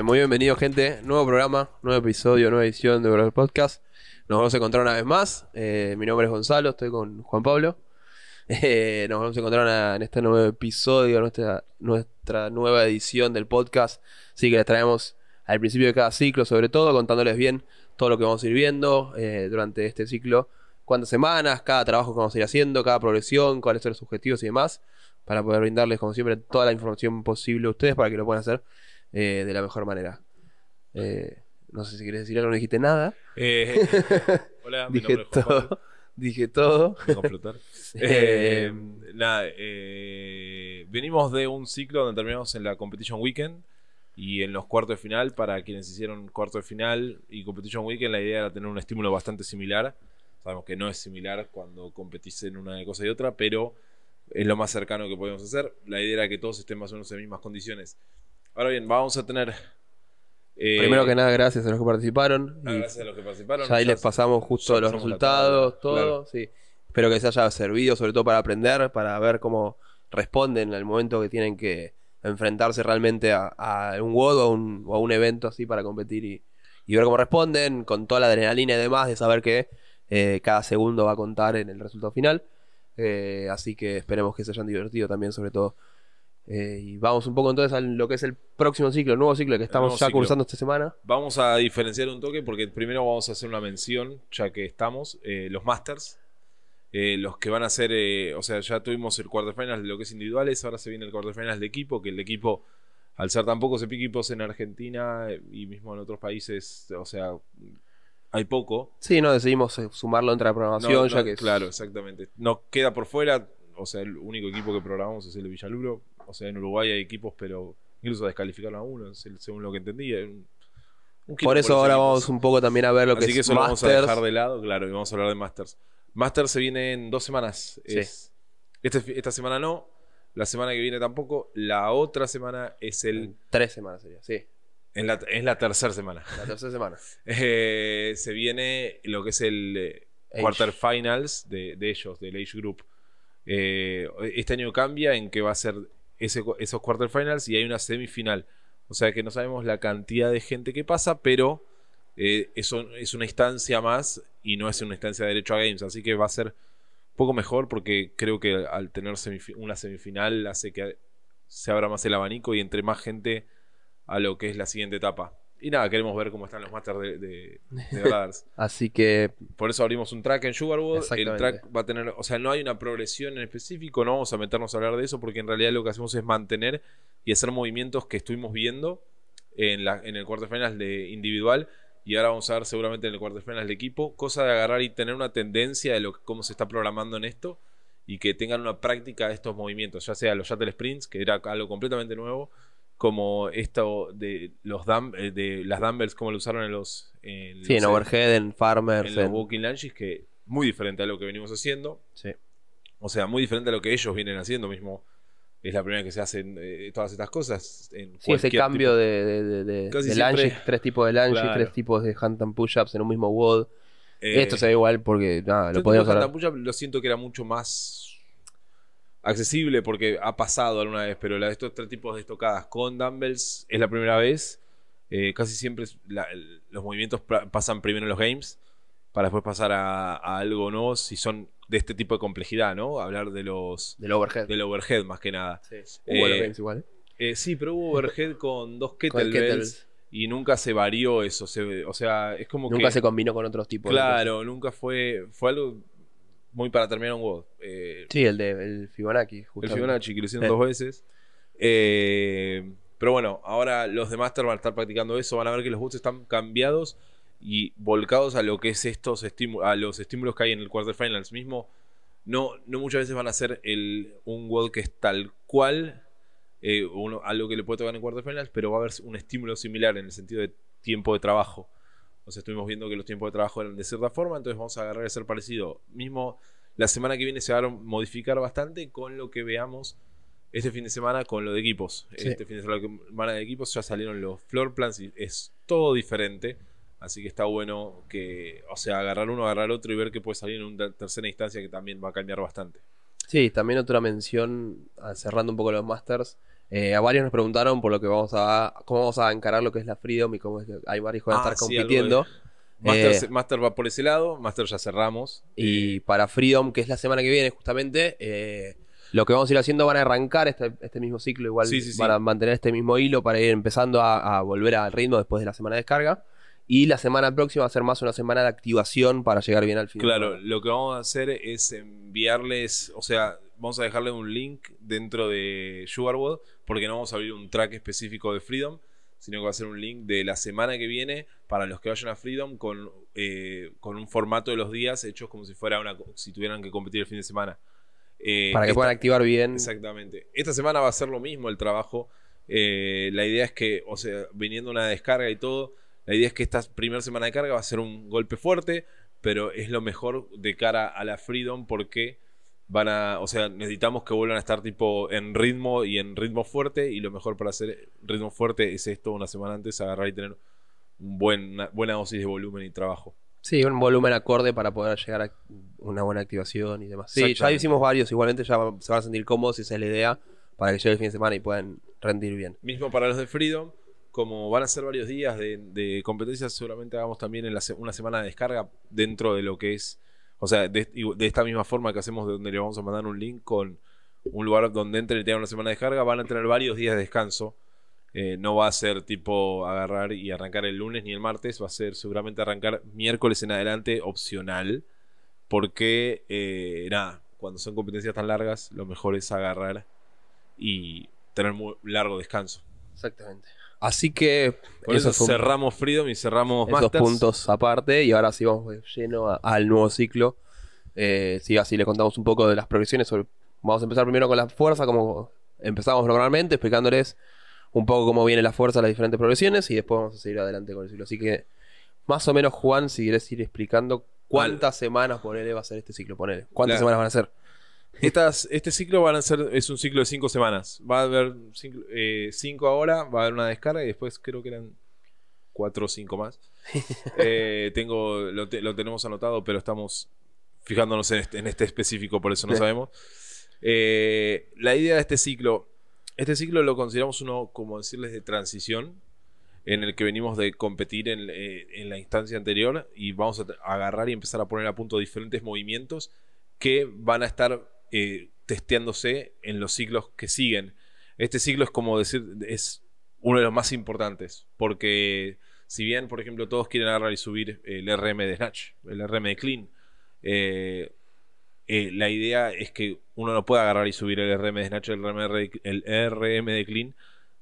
Bien, muy bienvenido, gente. Nuevo programa, nuevo episodio, nueva edición de Brother Podcast. Nos vamos a encontrar una vez más. Eh, mi nombre es Gonzalo, estoy con Juan Pablo. Eh, nos vamos a encontrar en este nuevo episodio, nuestra, nuestra nueva edición del podcast. Así que les traemos al principio de cada ciclo, sobre todo, contándoles bien todo lo que vamos a ir viendo eh, durante este ciclo. Cuántas semanas, cada trabajo que vamos a ir haciendo, cada progresión, cuáles son los objetivos y demás. Para poder brindarles, como siempre, toda la información posible a ustedes para que lo puedan hacer eh, de la mejor manera. Eh, no sé si quieres decir algo, no dijiste nada. Eh, hola, mi Dije nombre es Juan todo. Dije todo. nada, venimos de un ciclo donde terminamos en la Competition Weekend y en los cuartos de final, para quienes hicieron cuarto de final y Competition Weekend, la idea era tener un estímulo bastante similar. Sabemos que no es similar cuando competís en una cosa y otra, pero es lo más cercano que podemos hacer. La idea era que todos estén más o menos en mismas condiciones. Ahora bien, vamos a tener... eh, Primero que nada, gracias a los que participaron. ah, Y gracias a los que participaron. ya ahí les pasamos justo ya los pasamos la resultados, tabla, todo. claro. Sí. Espero que les haya servido, sobre todo para aprender, para ver cómo responden al momento que tienen que enfrentarse realmente a, a un WOD o a un, o a un evento así para competir y, y ver cómo responden, con toda la adrenalina y demás, de saber que eh, cada segundo va a contar en el resultado final. Eh, así que esperemos que se hayan divertido también, sobre todo. Eh, y vamos un poco entonces a lo que es el próximo ciclo, el nuevo ciclo que estamos ya ciclo. cursando esta semana. Vamos a diferenciar un toque porque primero vamos a hacer una mención, ya que estamos, eh, los Masters. eh, los que van a ser, o sea, ya tuvimos el quarterfinals de lo que es individuales, ahora se viene el quarterfinals de equipo, que el equipo, al ser tan pocos equipos en Argentina y mismo en otros países, o sea, hay poco. Sí, no, decidimos sumarlo entre la programación, No, ya que es- Claro, exactamente. No queda por fuera, o sea, el único equipo que programamos es el de Villaluro. O sea, en Uruguay hay equipos, pero incluso descalificaron a uno, se- según lo que entendí. un- un kilo Por eso ahora equipos. vamos un poco también a ver lo que Así que es eso lo vamos a dejar de lado, claro, y vamos a hablar de Masters. Masters se viene en dos semanas. Sí. Es- este esta semana no, la semana que viene tampoco, la otra semana es el... Tres semanas sería, sí. En la, es la tercera semana. La tercera semana. Eh, se viene lo que es el eh, Age. quarterfinals de, de ellos, del Age Group. Eh, este año cambia en que va a ser ese, esos quarterfinals y hay una semifinal. O sea que no sabemos la cantidad de gente que pasa, pero eh, eso es una instancia más y no es una instancia de derecho a games. Así que va a ser un poco mejor porque creo que al tener una semifinal hace que se abra más el abanico y entre más gente a lo que es la siguiente etapa. Y nada, queremos ver cómo están los masters de, de, de Brothers. Así que Por eso abrimos un track en Sugarwood. El track va a tener, o sea, no hay una progresión en específico, no vamos a meternos a hablar de eso porque en realidad lo que hacemos es mantener y hacer movimientos que estuvimos viendo en, la, en el quarterfinals de individual y ahora vamos a ver seguramente en el quarterfinals de equipo, cosa de agarrar y tener una tendencia de lo que- cómo se está programando en esto y que tengan una práctica de estos movimientos, ya sea los shuttle sprints, que era algo completamente nuevo, como esto de los dumb- eh, de las dumbbells, como lo usaron en los, en sí, en los- Overhead, en Farmers, en los en- walking lunges, que muy diferente a lo que venimos haciendo. sí. O sea, muy diferente a lo que ellos vienen haciendo mismo. Es la primera vez que se hacen eh, todas estas cosas. En Sí, ese cambio tipo- de, de, de, de- siempre- lunges, tres tipos de lunges, Claro. tres tipos de hand and push-ups en un mismo WOD. Eh, Esto se ve igual porque nada, lo podíamos hablar. Santa Puya lo siento que era mucho más accesible porque ha pasado alguna vez, pero la de estos tres tipos de estocadas con dumbbells es la primera vez. Eh, casi siempre la- los movimientos pasan primero en los games para después pasar a, a algo nuevo si son de este tipo de complejidad, ¿no? Hablar de los Del overhead. del overhead más que nada. Sí. Hubo Eh, games igual. Eh, sí, pero hubo overhead con dos Con kettlebells y nunca se varió eso. se- o sea, es como Nunca que. se combinó con otros tipos. de Claro, nunca fue. Fue algo muy para terminar un WOD. Eh. Sí, el de el Fibonacci, el justamente. Fibonacci, que lo hicieron Eh. dos veces. Eh, pero bueno, ahora los de Master van a estar practicando eso. Van a ver que los bots están cambiados y volcados a lo que es estos estímulos, a los estímulos que hay en el quarterfinals mismo. No, no muchas veces van a ser el, un WOD que es tal cual eh, uno, algo que le puede tocar en quarterfinals, pero va a haber un estímulo similar en el sentido de tiempo de trabajo. O sea, estuvimos viendo que los tiempos de trabajo eran de cierta forma, entonces vamos a agarrar a ser parecido. Mismo la semana que viene se va a modificar bastante con lo que veamos este fin de semana con lo de equipos. Sí. Este fin de semana de equipos ya salieron los floor plans y es todo diferente. Así que está bueno que, o sea, agarrar uno, agarrar otro y ver que puede salir en una tercera instancia que también va a cambiar bastante. Sí, también otra mención, ah, cerrando un poco los Masters, Eh, a varios nos preguntaron por lo que vamos a cómo vamos a encarar lo que es la Freedom y cómo es que hay varios que van a Ah, estar sí, algo compitiendo. Master, Eh, Master va por ese lado, Master ya cerramos. Y Eh, para Freedom, que es la semana que viene, justamente, eh, lo que vamos a ir haciendo van a arrancar este, este mismo ciclo, igual sí. van a mantener este mismo hilo para ir empezando a, a volver al ritmo después de la semana de descarga. Y la semana próxima va a ser más una semana de activación para llegar bien al fin. de Claro, lo que vamos a hacer es enviarles, o sea, vamos a dejarle un link dentro de Sugarwood, porque no vamos a abrir un track específico de Freedom, sino que va a ser un link de la semana que viene para los que vayan a Freedom con, eh, con un formato de los días hechos como si fuera una si tuvieran que competir el fin de semana. Eh, Para que esta- puedan activar bien. Exactamente. Esta semana va a ser lo mismo el trabajo. Eh, la idea es que, o sea, viniendo una descarga y todo, la idea es que esta primera semana de carga va a ser un golpe fuerte, pero es lo mejor de cara a la Freedom porque van a, o sea, necesitamos que vuelvan a estar tipo en ritmo y en ritmo fuerte y lo mejor para hacer ritmo fuerte es esto una semana antes, agarrar y tener un buen, una buena dosis de volumen y trabajo. Sí, un volumen acorde para poder llegar a una buena activación y demás. Sí, ya hicimos varios, igualmente ya se van a sentir cómodos esa es la idea para que llegue el fin de semana y puedan rendir bien. Mismo para los de Freedom, como van a ser varios días de, de competencias, seguramente hagamos también en la una semana de descarga dentro de lo que es, o sea, de, esta misma forma que hacemos de donde le vamos a mandar un link con un lugar donde entren y tengan una semana de descarga, van a tener varios días de descanso. Eh, no va a ser tipo agarrar y arrancar el lunes ni el martes, va a ser seguramente arrancar miércoles en adelante opcional, porque eh, nada, cuando son competencias tan largas, lo mejor es agarrar y tener muy largo descanso. Exactamente. Así que Por eso, cerramos Freedom y cerramos esos Masters. puntos aparte y ahora sí vamos lleno a- al nuevo ciclo. Eh, sí, así le contamos un poco de las progresiones. sobre- Vamos a empezar primero con la fuerza, como empezamos normalmente, explicándoles un poco cómo viene la fuerza, las diferentes progresiones y después vamos a seguir adelante con el ciclo. Así que, más o menos, Juan, si quieres ir explicando cuántas semanas, ponele, va a ser este ciclo, ponele. ¿Cuántas Claro. semanas van a ser? Estas, este ciclo van a ser, es un ciclo de cinco semanas. Va a haber cinco, eh, cinco ahora, va a haber una descarga y después creo que eran cuatro o cinco más. Eh, tengo, lo, te- lo tenemos anotado, pero estamos fijándonos en este, en este específico, por eso no sabemos. Eh, la idea de este ciclo, este ciclo lo consideramos uno, como decirles, de transición, en el que venimos de competir en, en la instancia anterior y vamos a agarrar y empezar a poner a punto diferentes movimientos que van a estar eh, testeándose en los ciclos que siguen. Este ciclo es como decir, es uno de los más importantes, porque si bien, por ejemplo, todos quieren agarrar y subir el RM de Snatch, el RM de Clean, eh, eh, la idea es que uno no puede agarrar y subir el RM de Snatch, el RM de, el RM de Clean,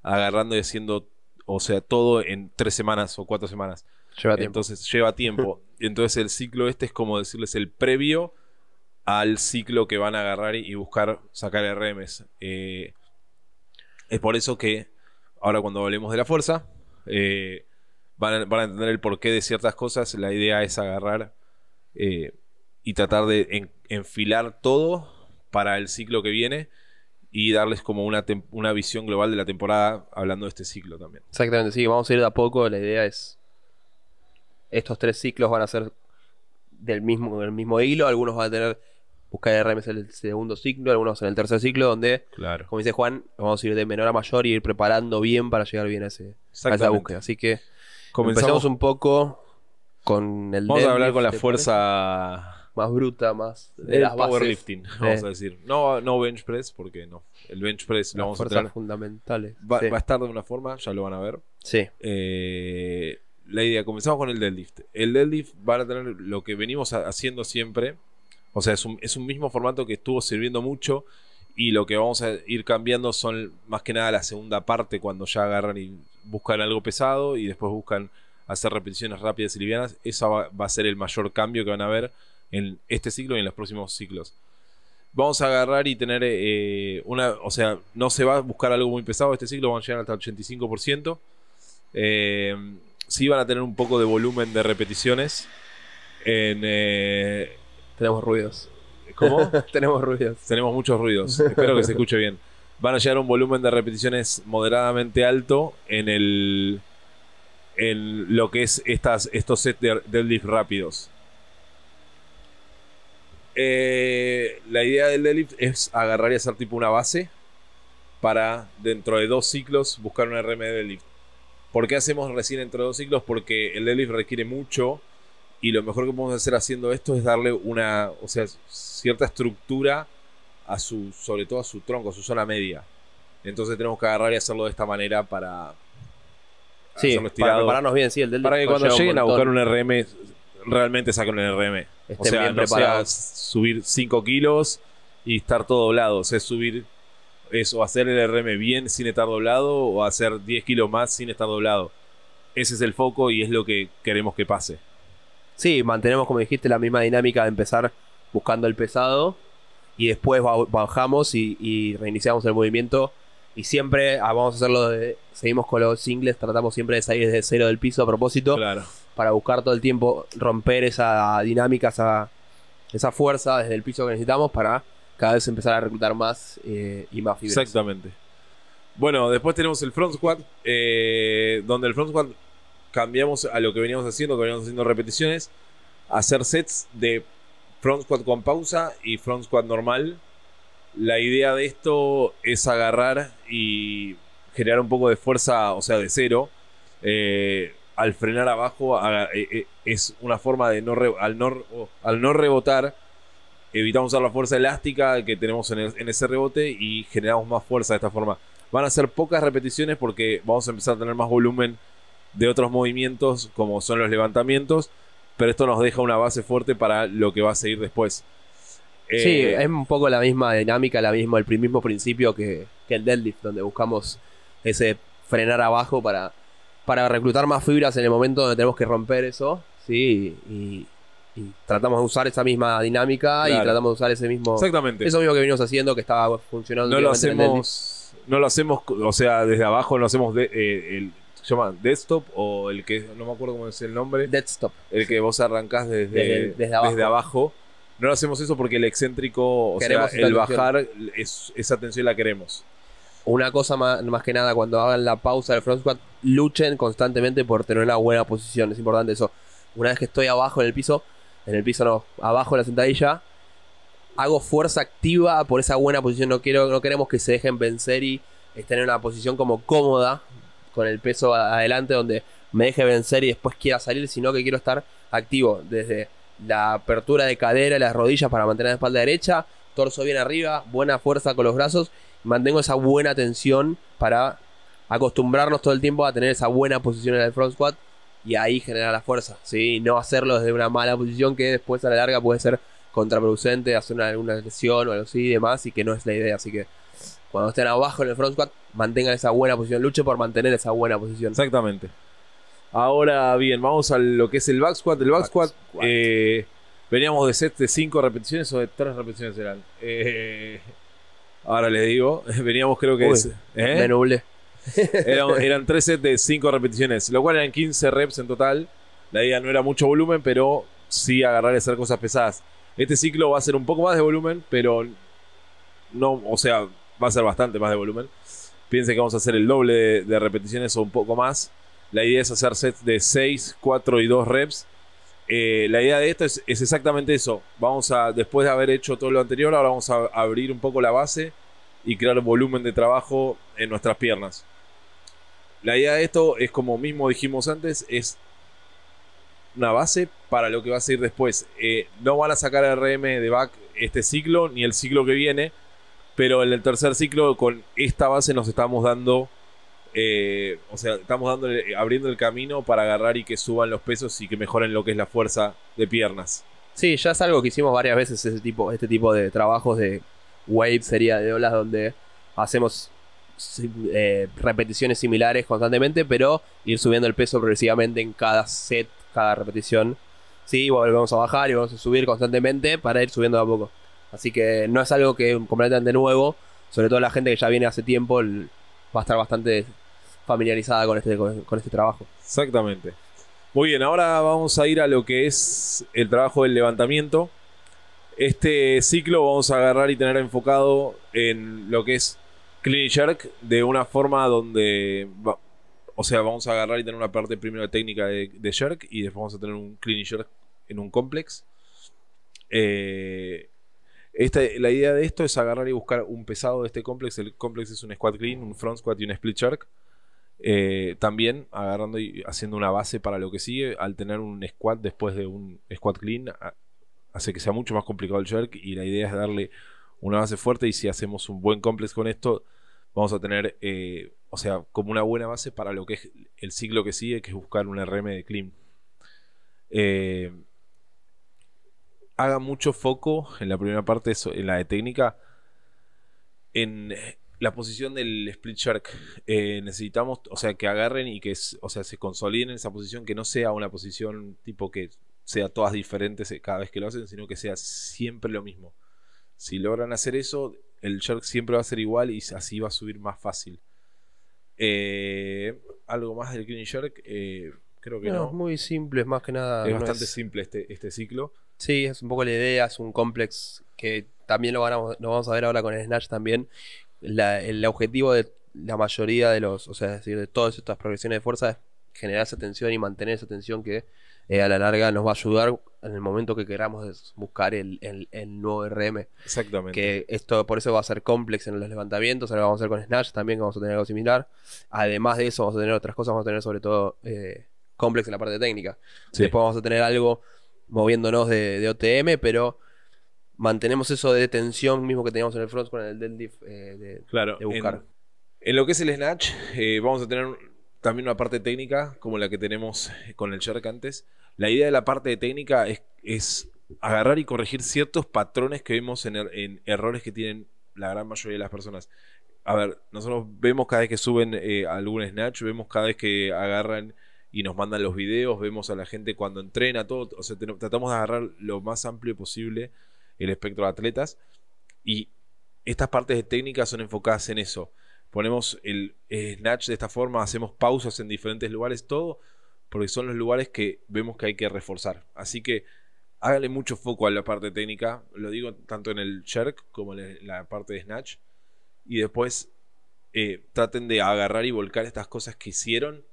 agarrando y haciendo, o sea, todo en tres semanas o cuatro semanas. Lleva tiempo. Entonces lleva tiempo. Entonces el ciclo este es como decirles el previo al ciclo que van a agarrar y buscar sacar RMs. Eh, es por eso que ahora cuando hablemos de la fuerza, eh, van, a, entender el porqué de ciertas cosas. La idea es agarrar eh, y tratar de en- enfilar todo para el ciclo que viene y darles como una, una visión global de la temporada hablando de este ciclo también. Exactamente, sí, vamos a ir de a poco. La idea es. Estos tres ciclos van a ser del mismo, del mismo hilo. Algunos van a tener. Buscar RMs en el segundo ciclo, algunos en el tercer ciclo, donde, Claro. como dice Juan, vamos a ir de menor a mayor y ir preparando bien para llegar bien a, ese, a esa búsqueda. Así que Comenzamos empezamos un poco con el. Vamos a hablar con la ¿te fuerza parece? Más bruta, más de las bases. powerlifting, vamos Eh. a decir. No, no bench press, porque no. El bench press lo Las vamos a fuerzas tener. fundamentales. Va, sí. va a estar de una forma, ya lo van a ver. Sí. Eh, la idea, comenzamos con el deadlift. El deadlift van a tener lo que venimos ha- haciendo siempre. O sea, es un, es un mismo formato que estuvo sirviendo mucho. Y lo que vamos a ir cambiando son más que nada la segunda parte, cuando ya agarran y buscan algo pesado y después buscan hacer repeticiones rápidas y livianas. Esa va, a ser el mayor cambio que van a ver en este ciclo y en los próximos ciclos. Vamos a agarrar y tener eh, una. O sea, no se va a buscar algo muy pesado este ciclo, vamos a llegar hasta el 85%. Eh, sí van a tener un poco de volumen de repeticiones. En, eh, Tenemos ruidos. ¿Cómo? Tenemos ruidos. Tenemos muchos ruidos. Espero que se escuche bien. Van a llegar a un volumen de repeticiones moderadamente alto en el. En lo que es estas, estos sets de deadlift rápidos. Eh, la idea del deadlift es agarrar y hacer tipo una base. para dentro de dos ciclos buscar un RM de deadlift. ¿Por qué hacemos recién dentro de dos ciclos? Porque el deadlift requiere mucho y lo mejor que podemos hacer haciendo esto es darle una, o sea, cierta estructura a su, sobre todo a su tronco, a su zona media. Entonces tenemos que agarrar y hacerlo de esta manera para Sí, para prepararnos bien, sí, el del Para que cuando lleguen a buscar un RM, realmente saquen un RM. o sea, bien no sea subir 5 kilos y estar todo doblado. O sea, es subir eso, hacer el RM bien sin estar doblado o hacer 10 kilos más sin estar doblado. Ese es el foco y es lo que queremos que pase. Sí, mantenemos, como dijiste, la misma dinámica de empezar buscando el pesado y después ba- bajamos y, y reiniciamos el movimiento. Y siempre ah, vamos a hacerlo de. Seguimos con los singles, tratamos siempre de salir desde cero del piso a propósito Claro. para buscar todo el tiempo romper esa dinámica, esa, esa fuerza desde el piso que necesitamos para cada vez empezar a reclutar más eh, y más fibras. Exactamente. Bueno, después tenemos el front squat, eh, donde el front squat cambiamos a lo que veníamos haciendo, que veníamos haciendo repeticiones, hacer sets de front squat con pausa y front squat normal. La idea de esto es agarrar y generar un poco de fuerza, o sea, de cero. Eh, al frenar abajo eh, eh, es una forma de no, al, no al no rebotar evitamos usar la fuerza elástica que tenemos en, en ese rebote y generamos más fuerza de esta forma. Van a ser pocas repeticiones porque vamos a empezar a tener más volumen de otros movimientos como son los levantamientos, pero esto nos deja una base fuerte para lo que va a seguir después. Eh, Sí, es un poco la misma dinámica, la misma, el mismo principio que, que el deadlift, donde buscamos ese frenar abajo para, para reclutar más fibras en el momento donde tenemos que romper eso, sí, y, y tratamos de usar esa misma dinámica y tratamos de usar ese mismo, Exactamente. eso mismo que venimos haciendo que estaba funcionando. no lo en el hacemos, no lo hacemos, o sea, desde abajo no hacemos de- eh, el se llama desktop o el que no me acuerdo cómo es el nombre. Dead stop. el que vos arrancás desde, Desde- desde abajo. abajo. No lo hacemos eso porque el excéntrico, o Queremos sea, el bajar, es, esa tensión la queremos. Una cosa más, más que nada, cuando hagan la pausa del front squat, luchen constantemente por tener una buena posición. Es importante eso. Una vez que estoy abajo en el piso, en el piso no, abajo en la sentadilla, hago fuerza activa por esa buena posición. No quiero, no queremos que se dejen vencer y estén en una posición como cómoda, con el peso adelante, donde me deje vencer y después quiera salir, sino que quiero estar activo desde la apertura de cadera y las rodillas para mantener la espalda derecha, torso bien arriba, buena fuerza con los brazos, mantengo esa buena tensión para acostumbrarnos todo el tiempo a tener esa buena posición en el front squat y ahí generar la fuerza, ¿sí? No hacerlo desde una mala posición que después a la larga puede ser contraproducente, hacer una, alguna lesión o algo así y demás, y que no es la idea. Así que cuando estén abajo en el front squat, mantengan esa buena posición, luche por mantener esa buena posición. Exactamente. Ahora bien, vamos a lo que es el back squat. El back, Back squat, squat. eh, veníamos de sets de 5 repeticiones o de 3 repeticiones eran. Eh, ahora les digo, veníamos creo que Uy, es, ¿eh? Me nublé. Eran, eran tres sets de 5 repeticiones, lo cual eran 15 reps en total. La idea no era mucho volumen, pero sí agarrar y hacer cosas pesadas. Este ciclo va a ser un poco más de volumen, pero no, o sea, va a ser bastante más de volumen. Piensen que vamos a hacer el doble de, repeticiones o un poco más. La idea es hacer sets de 6, 4 y 2 reps. Eh, la idea de esto es, es exactamente eso. Vamos a, después de haber hecho todo lo anterior, ahora vamos a abrir un poco la base y crear volumen de trabajo en nuestras piernas. La idea de esto es como mismo dijimos antes, es una base para lo que va a seguir después. Eh, no van a sacar RM de back este ciclo ni el ciclo que viene, pero en el tercer ciclo con esta base nos estamos dando, eh, o sea, estamos dando, abriendo el camino para agarrar y que suban los pesos y que mejoren lo que es la fuerza de piernas. Sí, ya es algo que hicimos varias veces, ese tipo, este tipo de trabajos de wave sería de olas donde hacemos eh, repeticiones similares constantemente, pero ir subiendo el peso progresivamente en cada set, cada repetición. Sí, volvemos a bajar y vamos a subir constantemente para ir subiendo de a poco. Así que no es algo que completamente nuevo, sobre todo la gente que ya viene hace tiempo va a estar bastante familiarizada con este, con, este trabajo. Exactamente. Muy bien, ahora vamos a ir a lo que es el trabajo del levantamiento. Este ciclo vamos a agarrar y tener enfocado en lo que es clean jerk de una forma donde, o sea, vamos a agarrar y tener una parte primero técnica de, de jerk y después vamos a tener un clean jerk en un complex. Eh, La idea de esto es agarrar y buscar un pesado de este complex. El complex es un squat clean, un front squat y un split jerk. Eh, también agarrando y haciendo una base para lo que sigue. Al tener un squat después de un squat clean, hace que sea mucho más complicado el jerk. Y la idea es darle una base fuerte. Y si hacemos un buen complex con esto, vamos a tener, eh, o sea, como una buena base para lo que es el ciclo que sigue, que es buscar un RM de clean. Eh, haga mucho foco en la primera parte, en la de técnica, en la posición del split shark. Eh, necesitamos, o sea, que agarren y que, o sea, se consoliden en esa posición, que no sea una posición tipo que sea todas diferentes cada vez que lo hacen, sino que sea siempre lo mismo. Si logran hacer eso, el shark siempre va a ser igual y así va a subir más fácil. Eh, algo más del clean shark, eh, creo que no, Es muy simple, es más que nada. Es bastante simple este, este ciclo. Sí, es un poco la idea, es un complex que también lo, lo vamos a ver ahora con el Snatch también. el objetivo de la mayoría de los, o sea, es decir, de todas estas progresiones de fuerza es generar esa tensión y mantener esa tensión que eh, a la larga nos va a ayudar en el momento que queramos buscar el, nuevo RM. Exactamente. Que esto por eso va a ser complex en los levantamientos, ahora vamos a hacer con Snatch también, que vamos a tener algo similar. Además de eso, vamos a tener otras cosas, vamos a tener sobre todo eh, complex en la parte técnica. Después vamos a tener algo moviéndonos de, OTM, pero mantenemos eso de tensión mismo que teníamos en el front con el deadlift eh, de, claro, buscar. En, lo que es el snatch, eh, vamos a tener también una parte técnica como la que tenemos con el jerk antes. La idea de la parte de técnica es, agarrar y corregir ciertos patrones que vemos en, er, errores que tienen la gran mayoría de las personas. A ver, nosotros vemos cada vez que suben eh, algún snatch, vemos cada vez que agarran y nos mandan los videos, vemos a la gente cuando entrena, todo, o sea, tratamos de agarrar lo más amplio posible el espectro de atletas y estas partes de técnica son enfocadas en eso. Ponemos el snatch de esta forma, hacemos pausas en diferentes lugares, todo porque son los lugares que vemos que hay que reforzar. Así que háganle mucho foco a la parte técnica, lo digo tanto en el jerk como en la parte de snatch, y después eh, traten de agarrar y volcar estas cosas que hicieron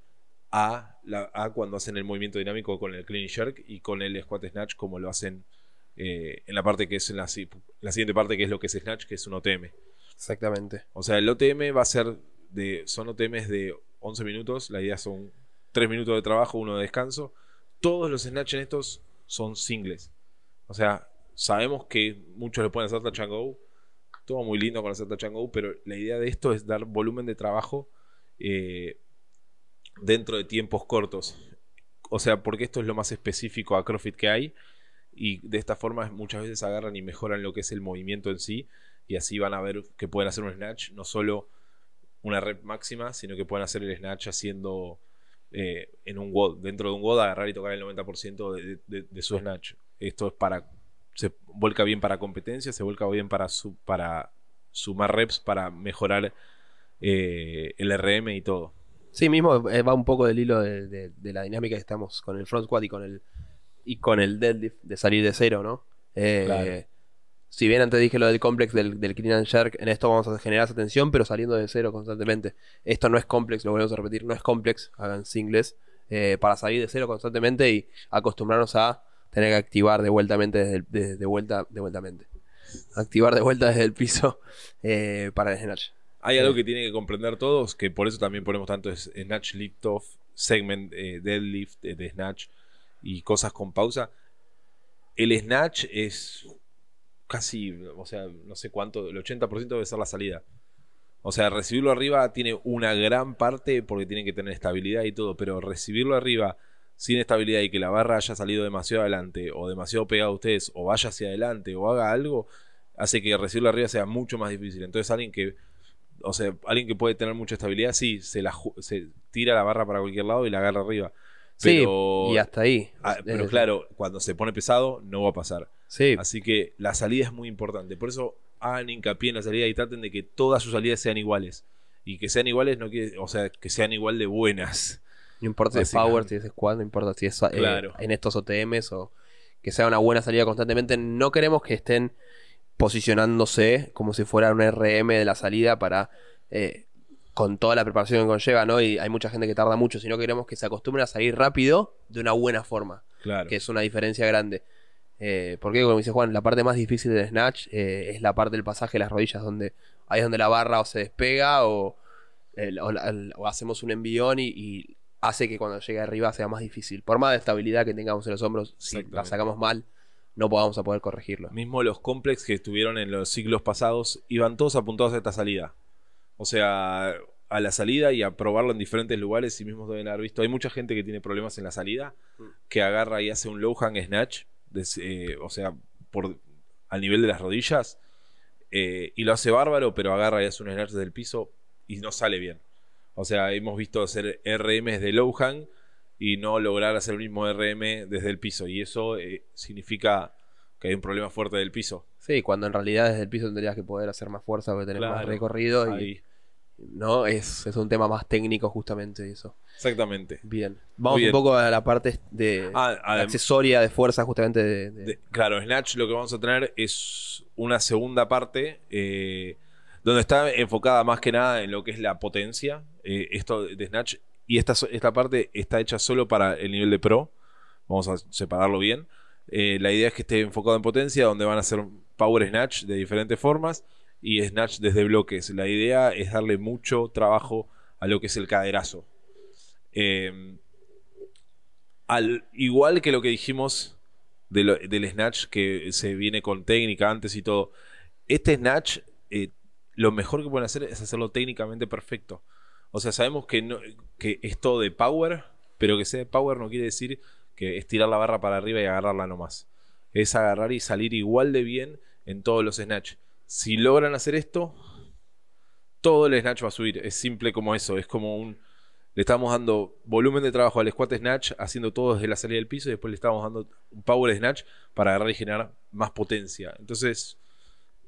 a, la, cuando hacen el movimiento dinámico con el clean jerk y con el squat snatch como lo hacen eh, en la parte que es en la, siguiente parte que es lo que es snatch que es un OTM exactamente. O sea el OTM va a ser de son OTMs de 11 minutos la idea son 3 minutos de trabajo uno de descanso. Todos los snatch en estos son singles. O sea sabemos que muchos le pueden hacer touch and go. Todo muy lindo con hacer touch and go pero la idea de esto es dar volumen de trabajo eh, dentro de tiempos cortos. O sea, porque esto es lo más específico a CrossFit que hay. Y de esta forma muchas veces agarran y mejoran lo que es el movimiento en sí. Y así van a ver que pueden hacer un snatch, no solo una rep máxima, sino que pueden hacer el snatch haciendo eh, en un WOD, dentro de un WOD, agarrar y tocar el 90% de, su snatch. Esto es para. Se vuelca bien para competencia, se vuelca bien para, su, para sumar reps, para mejorar eh, el RM y todo. Sí, mismo eh, va un poco del hilo de, la dinámica que estamos con el front squat y con el y con el deadlift de salir de cero, ¿no? Eh, si bien antes dije lo del complex del, del clean and jerk, en esto vamos a generar esa tensión, pero saliendo de cero constantemente. Esto no es complex, lo volvemos a repetir, no es complex, hagan singles, eh, para salir de cero constantemente y acostumbrarnos a tener que activar de vuelta desde, de vuelta, de vuelta Activar de vuelta desde el piso para el. Hay algo que tienen que comprender todos, que por eso también ponemos tanto Snatch Lift Off, Segment eh, Deadlift eh, de Snatch y cosas con pausa. El Snatch es casi, o sea, no sé cuánto, el 80% debe ser la salida. O sea, recibirlo arriba tiene una gran parte porque tiene que tener estabilidad y todo, pero recibirlo arriba sin estabilidad y que la barra haya salido demasiado adelante o demasiado pegado a ustedes o vaya hacia adelante o haga algo, hace que recibirlo arriba sea mucho más difícil. Entonces alguien que o sea, alguien que puede tener mucha estabilidad, sí, se, la, se tira la barra para cualquier lado y la agarra arriba. Pero, sí, y hasta ahí. Ah, pero claro, cuando se pone pesado, no va a pasar. Sí. Así que la salida es muy importante. Por eso hagan hincapié en la salida y traten de que todas sus salidas sean iguales. Y que sean iguales, no quiere, o sea, que sean igual de buenas. No importa si es power, si es squad, no importa si es eh, en estos OTMs o que sea una buena salida constantemente. No queremos que estén posicionándose como si fuera un RM de la salida para eh, con toda la preparación que conlleva, ¿no? Y hay mucha gente que tarda mucho, sino queremos que se acostumbren a salir rápido de una buena forma, claro. que es una diferencia grande. Eh, porque, como dice Juan, la parte más difícil del snatch eh, es la parte del pasaje de las rodillas, donde ahí es donde la barra o se despega o, el- o la- el- o hacemos un envión y, y hace que cuando llegue arriba sea más difícil. Por más de estabilidad que tengamos en los hombros, si la sacamos mal, no podamos a poder corregirlo. Mismo los complex que estuvieron en los siglos pasados iban todos apuntados a esta salida. O sea, a la salida y a probarlo en diferentes lugares y mismos deben haber visto. Hay mucha gente que tiene problemas en la salida, Mm. que agarra y hace un low hang snatch, des- eh, o sea, por, al nivel de las rodillas, eh, y lo hace bárbaro, pero agarra y hace un snatch desde el piso y no sale bien. O sea, hemos visto hacer RMs de low hang y no lograr hacer el mismo RM desde el piso. Y eso eh, significa que hay un problema fuerte del piso. Sí, cuando en realidad desde el piso tendrías que poder hacer más fuerza porque tenés más recorrido y no es, es un tema más técnico justamente eso. Exactamente. Bien. Vamos bien. un poco a la parte de Ah, adem- accesoria de fuerza justamente de, de- de- claro, Snatch lo que vamos a tener es una segunda parte eh, donde está enfocada más que nada en lo que es la potencia. eh, esto de Snatch. Y esta, esta parte está hecha solo para el nivel de Pro. Vamos a separarlo bien. Eh, la idea es que esté enfocado en potencia, donde van a hacer Power Snatch de diferentes formas y Snatch desde bloques. La idea es darle mucho trabajo a lo que es el caderazo. Eh, al igual que lo que dijimos del Snatch, que se viene con técnica antes y todo, este Snatch, eh, lo mejor que pueden hacer es hacerlo técnicamente perfecto. O sea, sabemos que, no, que es todo de power, pero que sea de power no quiere decir que es tirar la barra para arriba y agarrarla nomás. Es agarrar y salir igual de bien en todos los Snatch. Si logran hacer esto, todo el Snatch va a subir. Es simple como eso. Es como un. Le estamos dando volumen de trabajo al squat snatch, haciendo todo desde la salida del piso, y después le estamos dando un power snatch para agarrar y generar más potencia. Entonces,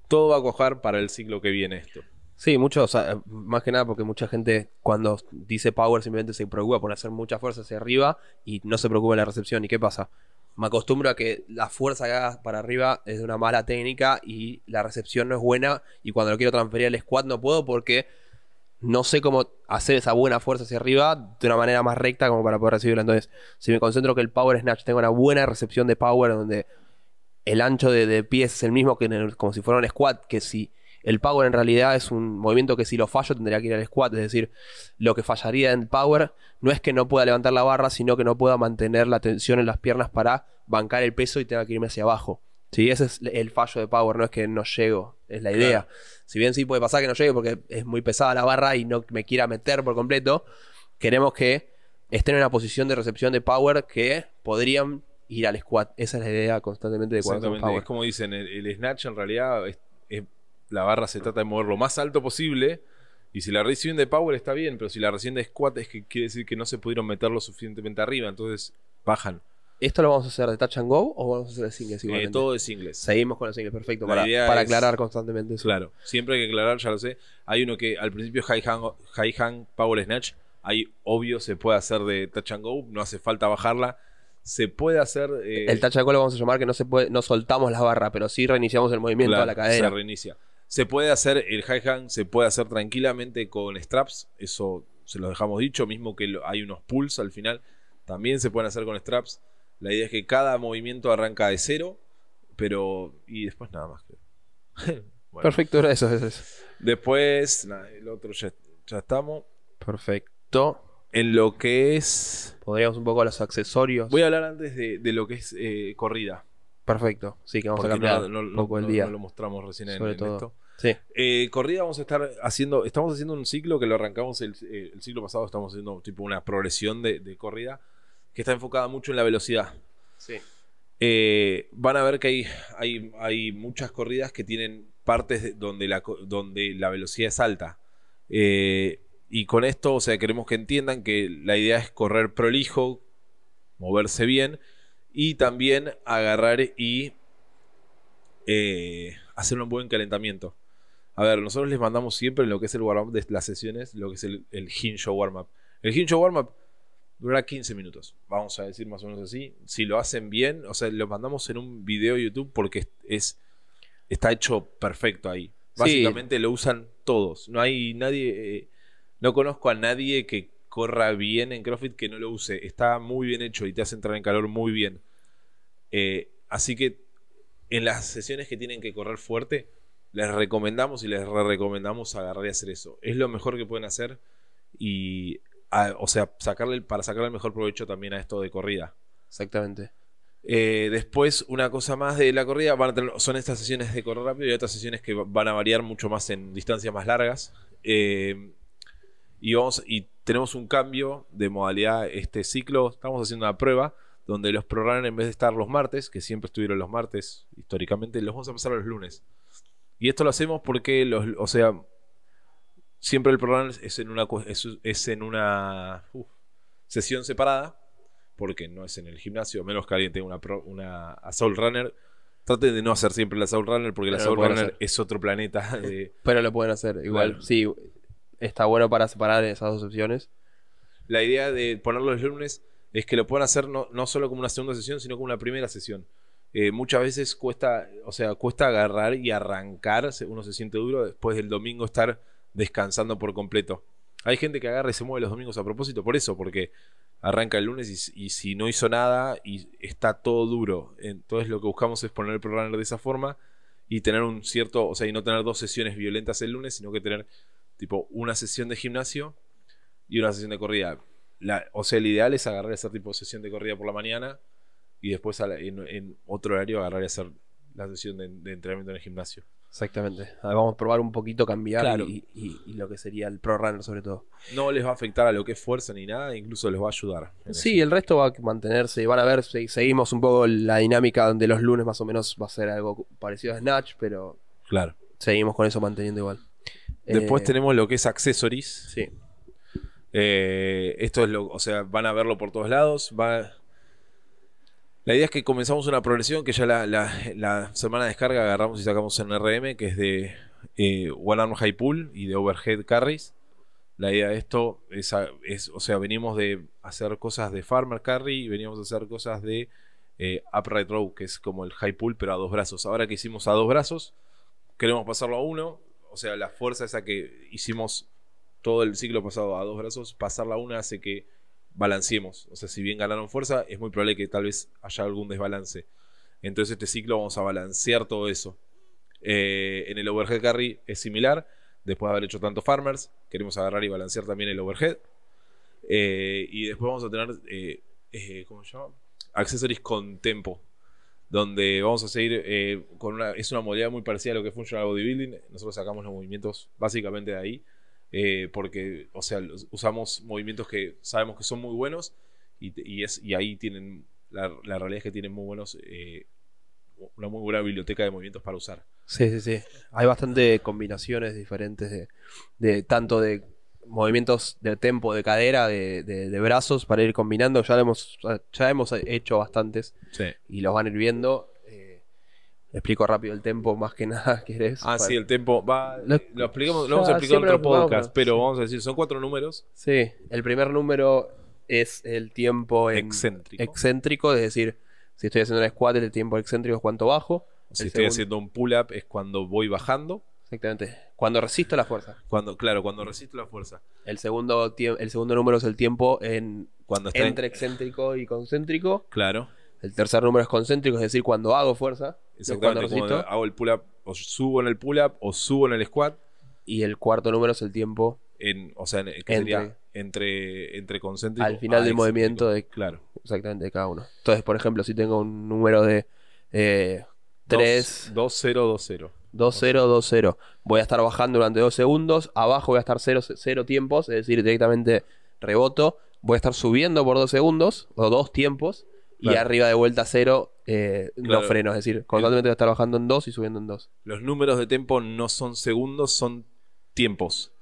todo va a cojar para el ciclo que viene esto. Sí, mucho, o sea, más que nada porque mucha gente cuando dice power simplemente se preocupa por hacer mucha fuerza hacia arriba y no se preocupa en la recepción. ¿Y qué pasa? Me acostumbro a que la fuerza que hagas para arriba es de una mala técnica y la recepción no es buena y cuando lo quiero transferir al squat no puedo porque no sé cómo hacer esa buena fuerza hacia arriba de una manera más recta como para poder recibirla. Entonces, si me concentro que el power snatch tenga una buena recepción de power donde el ancho de, de pies es el mismo que en el- como si fuera un squat, que si el power en realidad es un movimiento que si lo fallo tendría que ir al squat, es decir, lo que fallaría en power no es que no pueda levantar la barra, sino que no pueda mantener la tensión en las piernas para bancar el peso y tenga que irme hacia abajo. Sí, ese es el fallo de power, no es que no llego, es la idea. Si bien sí puede pasar que no llegue porque es muy pesada la barra y no me quiera meter por completo, queremos que estén en una posición de recepción de power que podrían ir al squat. Esa es la idea constantemente de Exactamente. power. Es como dicen, el, el snatch en realidad es- es- la barra se trata de mover lo más alto posible. Y si la reciben de power está bien, pero si la reciben de squat es que quiere decir que no se pudieron meter lo suficientemente arriba, entonces bajan. ¿Esto lo vamos a hacer de touch and go o vamos a hacer de singles Eh, igualmente? todo es inglés. Seguimos con los singles, perfecto. La Para, para es- aclarar constantemente eso. Claro, siempre hay que aclarar, ya lo sé. Hay uno que al principio high hang, high hang power snatch, ahí obvio se puede hacer de touch and go, no hace falta bajarla. Se puede hacer eh, El touch and go lo vamos a llamar que no se puede, no soltamos la barra, pero sí reiniciamos el movimiento claro, a la cadera. Se reinicia. Se puede hacer el high hang, se puede hacer tranquilamente con straps, eso se lo dejamos dicho, mismo que hay unos pulls al final, también se pueden hacer con straps. La idea es que cada movimiento arranca de cero, pero y después nada más. Bueno. Perfecto, era eso, eso, eso. Después, el otro ya, ya estamos. Perfecto. En lo que es. Podríamos un poco a los accesorios. Voy a hablar antes de, de lo que es eh, corrida. Perfecto. Sí, que vamos a porque cambiar no, poco no- el día. no lo mostramos recién en, sobre en todo. esto. Sí. Eh, corrida vamos a estar haciendo. Estamos haciendo un ciclo que lo arrancamos el, eh, el ciclo pasado. Estamos haciendo tipo una progresión de, de corrida que está enfocada mucho en la velocidad. Sí. Eh, van a ver que hay, hay, hay muchas corridas que tienen partes de- donde, la, donde la velocidad es alta. Eh, y con esto, o sea, queremos que entiendan que la idea es correr prolijo, moverse bien y también agarrar y eh, hacer un buen calentamiento. A ver, nosotros les mandamos siempre en lo que es el warm-up de las sesiones, lo que es el, el hinge warm-up. El hinge warm-up durará 15 minutos, vamos a decir más o menos así. Si lo hacen bien, o sea, lo mandamos en un video de YouTube porque es, es- está hecho perfecto ahí. Sí. Básicamente lo usan todos. No hay nadie, eh, no conozco a nadie que corra bien en CrossFit que no lo use. Está muy bien hecho y te hace entrar en calor muy bien. Eh, así que en las sesiones que tienen que correr fuerte, les recomendamos y les re recomendamos agarrar y hacer eso. Es lo mejor que pueden hacer y, a- o sea, sacarle, para sacarle el mejor provecho también a esto de corrida. Exactamente. Eh, después, una cosa más de la corrida, van a tener- son estas sesiones de correr rápido y otras sesiones que va- van a variar mucho más en distancias más largas. Eh, y, vamos, y tenemos un cambio de modalidad este ciclo. Estamos haciendo una prueba donde los ProRunner, en vez de estar los martes, que siempre estuvieron los martes históricamente, los vamos a pasar a los lunes. Y esto lo hacemos porque, los, o sea, siempre el ProRunner es en una, es, es en una sesión separada porque no es en el gimnasio, menos que alguien tenga una, pro- una Assault Runner. Traten de no hacer siempre la Assault Runner porque la Pero lo Assault Runner hacer. es otro planeta. de- Pero lo pueden hacer. Igual, Claro. sí, está bueno para separar esas dos opciones. La idea de ponerlo los lunes es que lo puedan hacer no, no solo como una segunda sesión, sino como una primera sesión. Eh, muchas veces cuesta, o sea, cuesta agarrar y arrancar, uno se siente duro después del domingo estar descansando por completo. Hay gente que agarra y se mueve los domingos a propósito por eso, porque arranca el lunes y, y si no hizo nada y está todo duro. Entonces lo que buscamos es poner el programa de esa forma y tener un cierto, o sea, y no tener dos sesiones violentas el lunes, sino que tener tipo una sesión de gimnasio y una sesión de corrida. La- o sea, el ideal es agarrar esa tipo de sesión de corrida por la mañana y después a la- en, en otro horario agarrar y hacer la sesión de, de entrenamiento en el gimnasio. Exactamente. A ver, Vamos a probar un poquito cambiar Claro. y, y- y lo que sería el Pro Runner sobre todo. No les va a afectar a lo que es fuerza ni nada, incluso les va a ayudar. Sí, eso. el resto va a mantenerse. Van a ver, si seguimos un poco la dinámica donde los lunes más o menos va a ser algo parecido a Snatch, pero claro. seguimos con eso manteniendo igual. Después Eh, tenemos lo que es accessories. Sí, Eh, esto es lo, o sea, van a verlo por todos lados. La idea es que comenzamos una progresión que ya la, semana de descarga agarramos y sacamos en RM, que es de eh, One Arm High Pull y de Overhead Carries. La idea de esto es, o sea, venimos de hacer cosas de Farmer Carry y veníamos a hacer cosas de eh, Upright Row, que es como el High Pull, pero a dos brazos. Ahora que hicimos a dos brazos, queremos pasarlo a uno. O sea, la fuerza esa que hicimos todo el ciclo pasado a dos brazos, pasarla a una hace que balanceemos. O sea, si bien ganaron fuerza, es muy probable que tal vez haya algún desbalance. Entonces este ciclo vamos a balancear todo eso. Eh, en el overhead carry es similar. Después de haber hecho tanto farmers, queremos agarrar y balancear también el overhead. Eh, y después vamos a tener, eh, ¿cómo se llama? Accessories con tempo. Donde vamos a seguir con una. Es una modalidad muy parecida a lo que es Functional Bodybuilding. Nosotros sacamos los movimientos básicamente de ahí. Eh, porque, o sea, usamos movimientos que sabemos que son muy buenos. Y, y es, y ahí tienen. La, la realidad es que tienen muy buenos. eh, una muy buena biblioteca de movimientos para usar. sí, sí, sí. Hay bastante combinaciones diferentes de, de tanto de movimientos de tempo, de cadera, de, de- de brazos para ir combinando. Ya hemos, ya hemos hecho bastantes Sí. y los van a ir viendo. Explico rápido el tempo más que nada, ¿querés? Ah, Para- sí, el tempo. Va, Lo- lo, explicamos, lo vamos a explicar en otro podcast, pero sí. vamos a decir, son cuatro números. Sí, el primer número es el tiempo en- Excéntrico. excéntrico, es decir, si estoy haciendo un squat, el tiempo excéntrico es cuánto bajo. Si El estoy segundo- haciendo un pull-up es cuando voy bajando. Exactamente. Cuando resisto la fuerza. Cuando, claro, cuando resisto la fuerza. El segundo, el segundo número es el tiempo en Cuando está en- entre excéntrico y concéntrico. Claro, El tercer número es concéntrico, es decir, cuando hago fuerza. exactamente. Cuando hago el pull-up, o subo en el pull-up o subo en el squat. Y el cuarto número es el tiempo En, o sea, en- que Entre. sería entre, entre concéntrico al final a del movimiento de Claro. exactamente de cada uno. Entonces, por ejemplo, si tengo un número de eh, 3, 2-0-2-0. 2-0-2-0. Voy a estar bajando durante 2 segundos. Abajo voy a estar 0, 0 tiempos, es decir, directamente reboto. Voy a estar subiendo por 2 segundos o 2 tiempos. Y arriba de vuelta 0, eh, Claro. no freno. Es decir, constantemente voy a estar bajando en 2 y subiendo en 2. Los números de tempo no son segundos, son tiempos.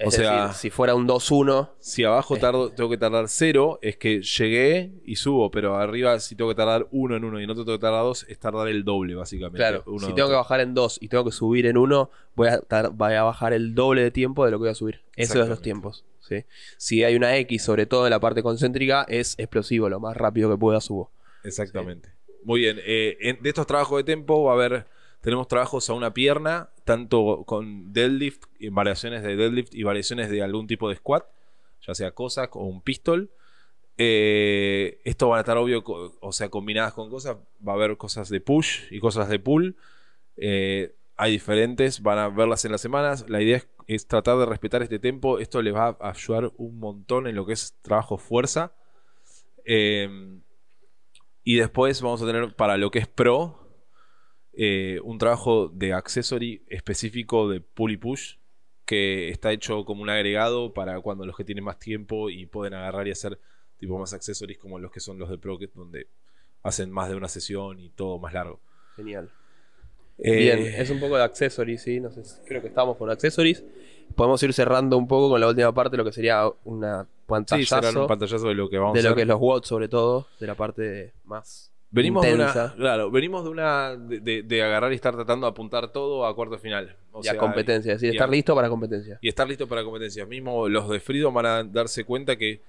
Es O sea- si fuera un 2-1, Si abajo Eh. tardo, tengo que tardar 0, es que llegué y subo, pero arriba si tengo que tardar 1 en 1 y otro tengo que tardar 2, es tardar el doble, básicamente. claro, Uno, si dos, tengo que bajar en 2 y tengo que subir en 1, voy a, tar- voy a bajar el doble de tiempo de lo que voy a subir. Esos son los tiempos. ¿sí? Si hay una X, sobre todo en la parte concéntrica, es explosivo. Lo más rápido que pueda subo. Exactamente. Muy bien. eh, en- de estos trabajos de tempo va a haber, tenemos trabajos a una pierna, tanto con deadlift, variaciones de deadlift y variaciones de algún tipo de squat, ya sea Cossack o un pistol. Eh, esto van a estar obvio, o sea, combinadas con cosas. Va a haber cosas de push y cosas de pull. Eh, hay diferentes, van a verlas en las semanas. La idea es, tratar de respetar este tempo. Esto les va a ayudar un montón en lo que es trabajo fuerza. Eh, y después vamos a tener para lo que es pro eh, un trabajo de accessory específico de pull y push que está hecho como un agregado para cuando los que tienen más tiempo y pueden agarrar y hacer tipo más accessories como los que son los de pro que donde hacen más de una sesión y todo más largo. Genial. Eh, Bien, es un poco de accessories, sí. No sé, creo que estamos con accessories. Podemos ir cerrando un poco con la última parte, lo que sería una sí, pantallazo un pantallazo de lo que vamos de a lo hacer. que es los WOTS, sobre todo, de la parte más Venimos de una, claro, venimos de una de, de- agarrar y estar tratando de apuntar todo a cuarto final. O y a sea, competencia, decir, y estar a- listo para competencia. y estar listo para competencias. Mismo los de Freedom van a darse cuenta que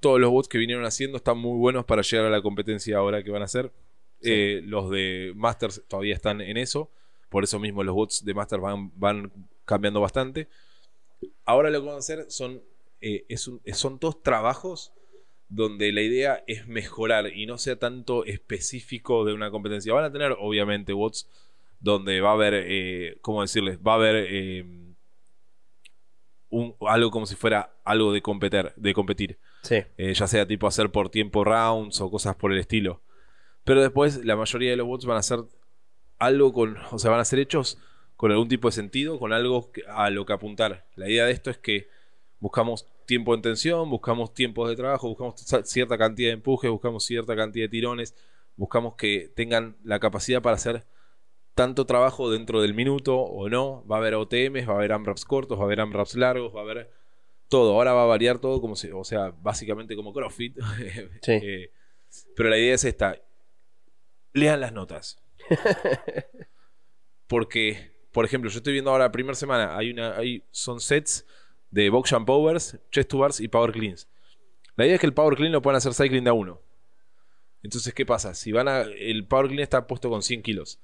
todos los bots que vinieron haciendo están muy buenos para llegar a la competencia ahora que van a hacer. Sí. Eh, los de Masters todavía están en eso. Por eso mismo los bots de Masters van, van cambiando bastante. Ahora lo que van a hacer son, eh, es un- son todos trabajos donde la idea es mejorar y no sea tanto específico de una competencia. Van a tener, obviamente, bots donde va a haber, eh, ¿cómo decirles? Va a haber eh, un- algo como si fuera algo de competir, de competir. Sí, Eh, ya sea tipo hacer por tiempo rounds o cosas por el estilo. Pero después la mayoría de los bots van a ser algo con, o sea, van a ser hechos con algún tipo de sentido, con algo a lo que apuntar. La idea de esto es que buscamos tiempo en tensión, buscamos tiempos de trabajo, buscamos cierta cantidad de empujes, buscamos cierta cantidad de tirones, buscamos que tengan la capacidad para hacer tanto trabajo dentro del minuto o no. Va a haber OTMs, va a haber AMRAPs cortos, va a haber AMRAPs largos, va a haber todo. Ahora va a variar todo como si, o sea, básicamente como CrossFit. Sí. Eh, pero la idea es esta. Lean las notas. Porque, por ejemplo, yo estoy viendo ahora, primera semana, hay una, hay, son sets de box jump powers, chest to bars y power cleans. La idea es que el power clean lo puedan hacer cycling de a uno. Entonces, ¿qué pasa? Si van a. El power clean está puesto con 100 kilos.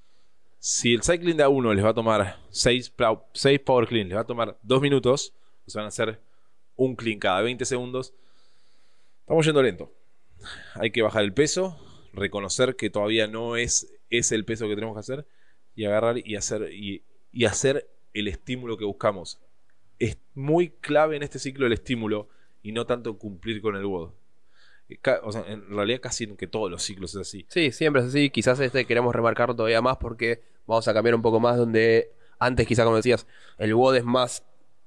Si el cycling de a uno les va a tomar 6, power clean, les va a tomar 2 minutos, sea, van a hacer un clean cada 20 segundos. Estamos yendo lento. Hay que bajar el peso, reconocer que todavía no es, es el peso que tenemos que hacer y agarrar y hacer, y hacer el estímulo que buscamos. Es muy clave en este ciclo el estímulo y no tanto cumplir con el WOD. Ca- O sea, en realidad casi en que todos los ciclos es así. Sí, siempre es así. Quizás este queremos remarcarlo todavía más porque vamos a cambiar un poco más donde antes quizás como decías, el WOD es más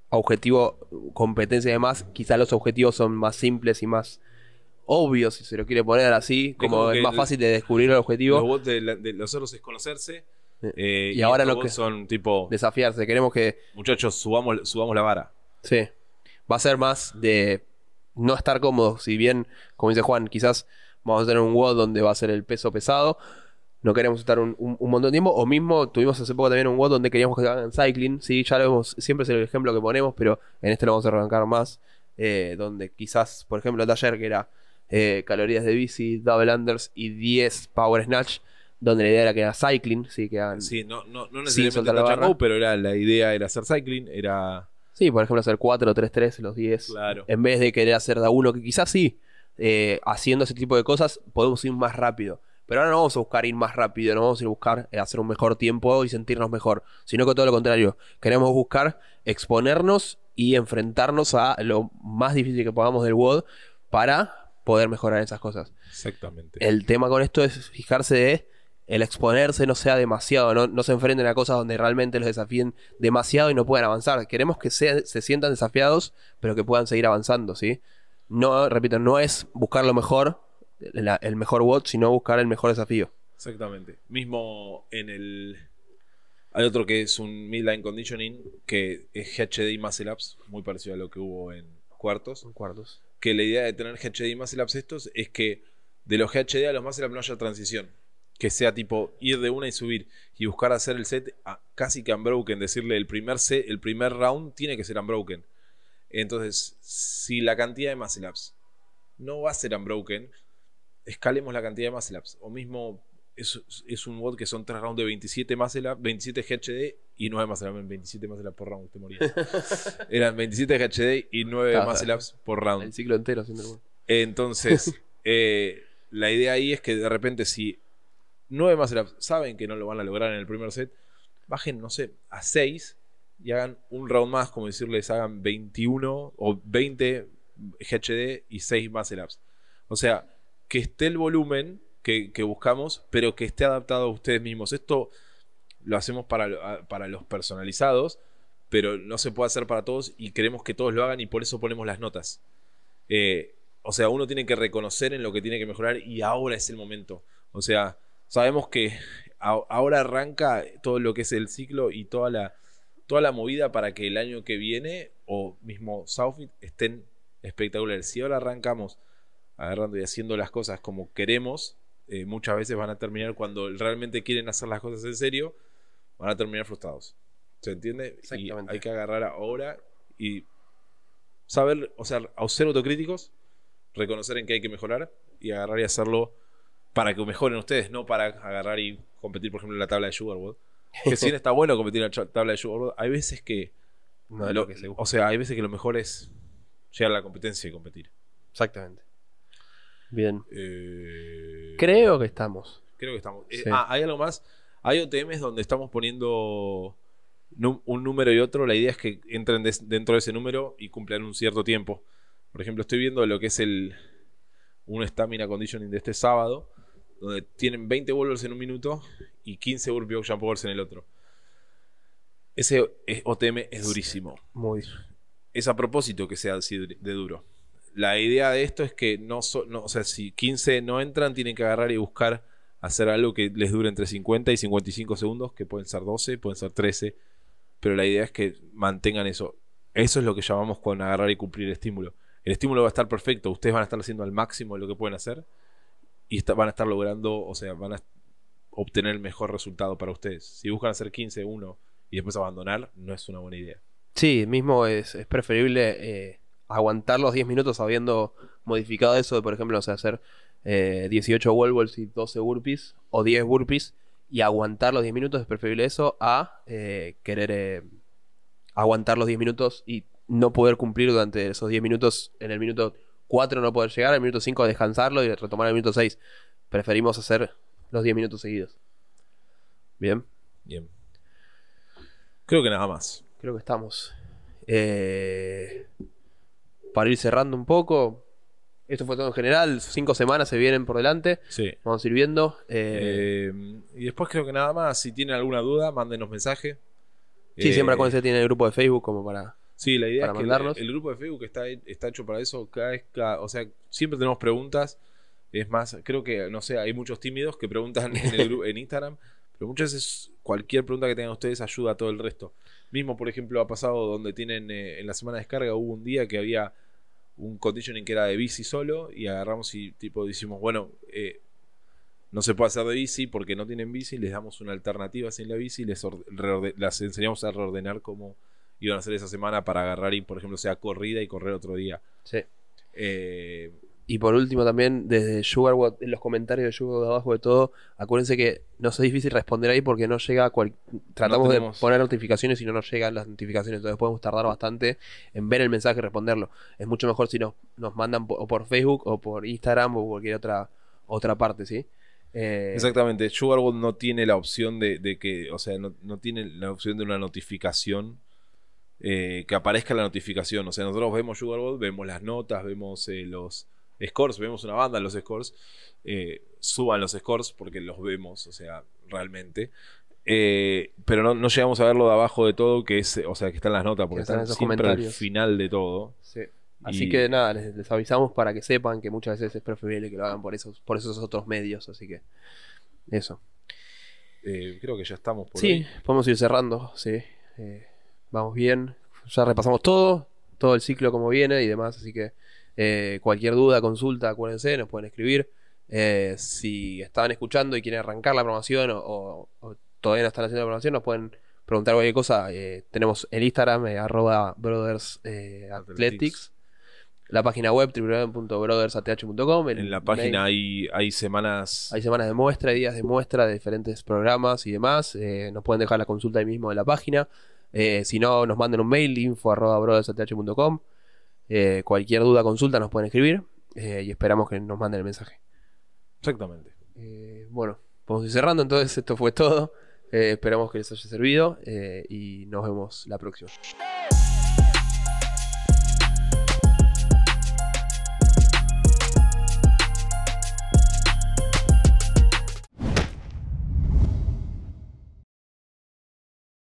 objetivo, competencia y demás. Quizás los objetivos son más simples y más obvios, si se lo quiere poner así. Como como es más el- fácil de descubrir el objetivo, Los WOD de, la- de los otros es conocerse. Eh, Y ahora lo que- son tipo, desafiarse. Queremos que muchachos, subamos, subamos la vara. Sí. Va a ser más de no estar cómodo. Si bien, como dice Juan, quizás vamos a tener un WOD donde va a ser el peso pesado. No queremos estar un, un- un montón de tiempo. O mismo tuvimos hace poco también un WOD donde queríamos que hagan cycling. Sí, ya lo hemos, siempre es el ejemplo que ponemos, pero en este lo vamos a arrancar más. eh, donde quizás, por ejemplo, el ayer que era eh, calorías de bici, double unders y 10 power snatch. Donde la idea era que era cycling, sí, que hagan Sí, no, no, no necesariamente la barra. go, pero era, la idea era hacer cycling, era... Sí, por ejemplo, hacer 4, 3, 3, los 10. Claro. En vez de querer hacer de a uno, que quizás sí, eh, haciendo ese tipo de cosas, podemos ir más rápido. Pero ahora no vamos a buscar ir más rápido, no vamos a ir a buscar eh, hacer un mejor tiempo y sentirnos mejor, sino que todo lo contrario. Queremos buscar exponernos y enfrentarnos a lo más difícil que podamos del WOD para poder mejorar esas cosas. Exactamente. El tema con esto es fijarse de el exponerse no sea demasiado, no, no se enfrenten a cosas donde realmente los desafíen demasiado y no puedan avanzar. Queremos que se, se sientan desafiados, pero que puedan seguir avanzando, ¿sí? No, repito, no es buscar lo mejor, la- el mejor WOT, sino buscar el mejor desafío. Exactamente. Mismo en el... Hay otro que es un midline conditioning, que es HDI Muscle Ups, muy parecido a lo que hubo en cuartos. cuartos. Que la idea de tener HDI Muscle Ups estos es que de los GHD a los Muscle Ups no haya transición. Que sea tipo ir de una y subir y buscar hacer el set a- casi que unbroken. Decirle el primer, set, el primer round tiene que ser unbroken. Entonces, si la cantidad de Muscle Ups no va a ser unbroken, escalemos la cantidad de Muscle Ups. O mismo es, es un WOD que son 3 rounds de 27 Muscle Ups, 27 GHD y 9 Muscle Ups. 27 Muscle Ups por round, te morías. Eran 27 GHD y 9 Claro. Muscle Ups por round. El ciclo entero haciendo el WOT. Entonces, eh, la idea ahí es que de repente si nueve más saben que no lo van a lograr en el primer set, bajen, no sé, a 6 y hagan un round más, como decirles, hagan 21 o 20 GHD y 6 muscle ups. O sea, que esté el volumen que, buscamos, pero que esté adaptado a ustedes mismos. Esto lo hacemos para, para los personalizados, pero no se puede hacer para todos y queremos que todos lo hagan y por eso ponemos las notas. Eh, o sea, uno tiene que reconocer en lo que tiene que mejorar y ahora es el momento. O sea, sabemos que ahora arranca todo lo que es el ciclo y toda la, toda la movida para que el año que viene o mismo Southfit estén espectaculares. Si ahora arrancamos agarrando y haciendo las cosas como queremos, eh, muchas veces van a terminar cuando realmente quieren hacer las cosas en serio, van a terminar frustrados. ¿Se entiende? Y hay que agarrar ahora y saber, o sea, ser autocríticos, reconocer en qué hay que mejorar y agarrar y hacerlo para que mejoren ustedes, no para agarrar y competir, por ejemplo, en la tabla de Sugarwood. Que si bien está bueno competir en la tabla de Sugarwood, hay veces que. lo, que o sea, hay veces que lo mejor es llegar a la competencia y competir. Exactamente. Bien. Eh, creo que estamos. Creo que estamos. Eh, ah, hay algo más. Hay OTMs donde estamos poniendo un número y otro. La idea es que entren dentro de ese número y cumplan un cierto tiempo. Por ejemplo, estoy viendo lo que es el un stamina conditioning de este sábado, donde tienen 20 vuelvos en un minuto y 15 burpee ocean powers en el otro. Ese OTM es durísimo. Muy. Es a propósito que sea así de duro la idea de esto es que no, o sea, si 15 no entran, tienen que agarrar y buscar hacer algo que les dure entre 50 y 55 segundos, que pueden ser 12, pueden ser 13, pero la idea es que mantengan eso. Eso es lo que llamamos con agarrar y cumplir el estímulo. El estímulo va a estar perfecto, ustedes van a estar haciendo al máximo lo que pueden hacer y van a estar logrando, o sea, van a obtener el mejor resultado para ustedes. Si buscan hacer 15, 1 y después abandonar, no es una buena idea. Sí, mismo es, preferible eh, aguantar los 10 minutos habiendo modificado eso de, por ejemplo, hacer 18 eh, wall y 12 burpees o 10 burpees y aguantar los 10 minutos es preferible eso a eh, querer eh, aguantar los 10 minutos y no poder cumplir durante esos 10 minutos. En el minuto 4 no poder llegar, el minuto 5 descansarlo y retomar el minuto 6. Preferimos hacer los 10 minutos seguidos. Bien. Bien. Creo que nada más. Creo que estamos. Eh, para ir cerrando un poco, esto fue todo en general. Cinco semanas se vienen por delante. Sí. Vamos a ir viendo. Eh, y después creo que nada más. Si tienen alguna duda, mándenos mensaje. Sí, siempre cuando se tiene el grupo de Facebook como para. Sí, la idea es que el, grupo de Facebook está, está hecho para eso. Cada, o sea, siempre tenemos preguntas. Es más, creo que, no sé, hay muchos tímidos que preguntan en, el, en Instagram. Pero muchas veces cualquier pregunta que tengan ustedes ayuda a todo el resto. Mismo, por ejemplo, ha pasado donde tienen eh, en la semana de descarga hubo un día que había un conditioning que era de bici solo y agarramos y tipo decimos, bueno, eh, no se puede hacer de bici porque no tienen bici, les damos una alternativa sin la bici y les las enseñamos a reordenar cómo iban a hacer esa semana para agarrar y, por ejemplo, sea corrida y correr otro día. Sí. Eh, y por último también, desde Sugarwatt, en los comentarios de Sugarwatt abajo de todo, acuérdense que no es difícil responder ahí porque no llega cual... Tratamos de poner notificaciones y no nos llegan las notificaciones, entonces podemos tardar bastante en ver el mensaje y responderlo. Es mucho mejor si nos, nos mandan o por Facebook o por Instagram o cualquier otra, otra parte, ¿sí? Eh, Exactamente, Sugarwood no tiene la opción de, que, o sea, no, tiene la opción de una notificación. Eh, que aparezca la notificación. O sea, nosotros vemos Sugarwood, vemos las notas, vemos eh, los, scores, vemos una banda en los scores, eh, suban los scores porque los vemos, o sea, realmente. Eh, pero no, llegamos a verlo de abajo de todo, que es, o sea, que están las notas, porque están, siempre al final de todo. Así que nada, les, avisamos para que sepan que muchas veces es preferible que lo hagan por esos, por esos otros medios, así que eso. Eh, creo que ya estamos por Sí, podemos ir cerrando, sí. Vamos bien. Ya repasamos todo, todo el ciclo como viene y demás, así que eh, cualquier duda, consulta, acuérdense, nos pueden escribir. Eh, si estaban escuchando y quieren arrancar la promoción o, todavía no están haciendo la promoción, nos pueden preguntar cualquier cosa. Eh, tenemos el Instagram, arroba Brothers Athletics. La página web www.brothersath.com. En la página hay, hay semanas. Hay semanas de muestra, hay días de muestra de diferentes programas y demás. nos pueden dejar la consulta ahí mismo en la página. Si no, nos manden un mail info arroba brothersath.com. Eh, cualquier duda, consulta nos pueden escribir. eh, y esperamos que nos manden el mensaje. Exactamente. Eh, bueno, vamos a ir cerrando, entonces esto fue todo. Eh, esperamos que les haya servido eh, y nos vemos la próxima.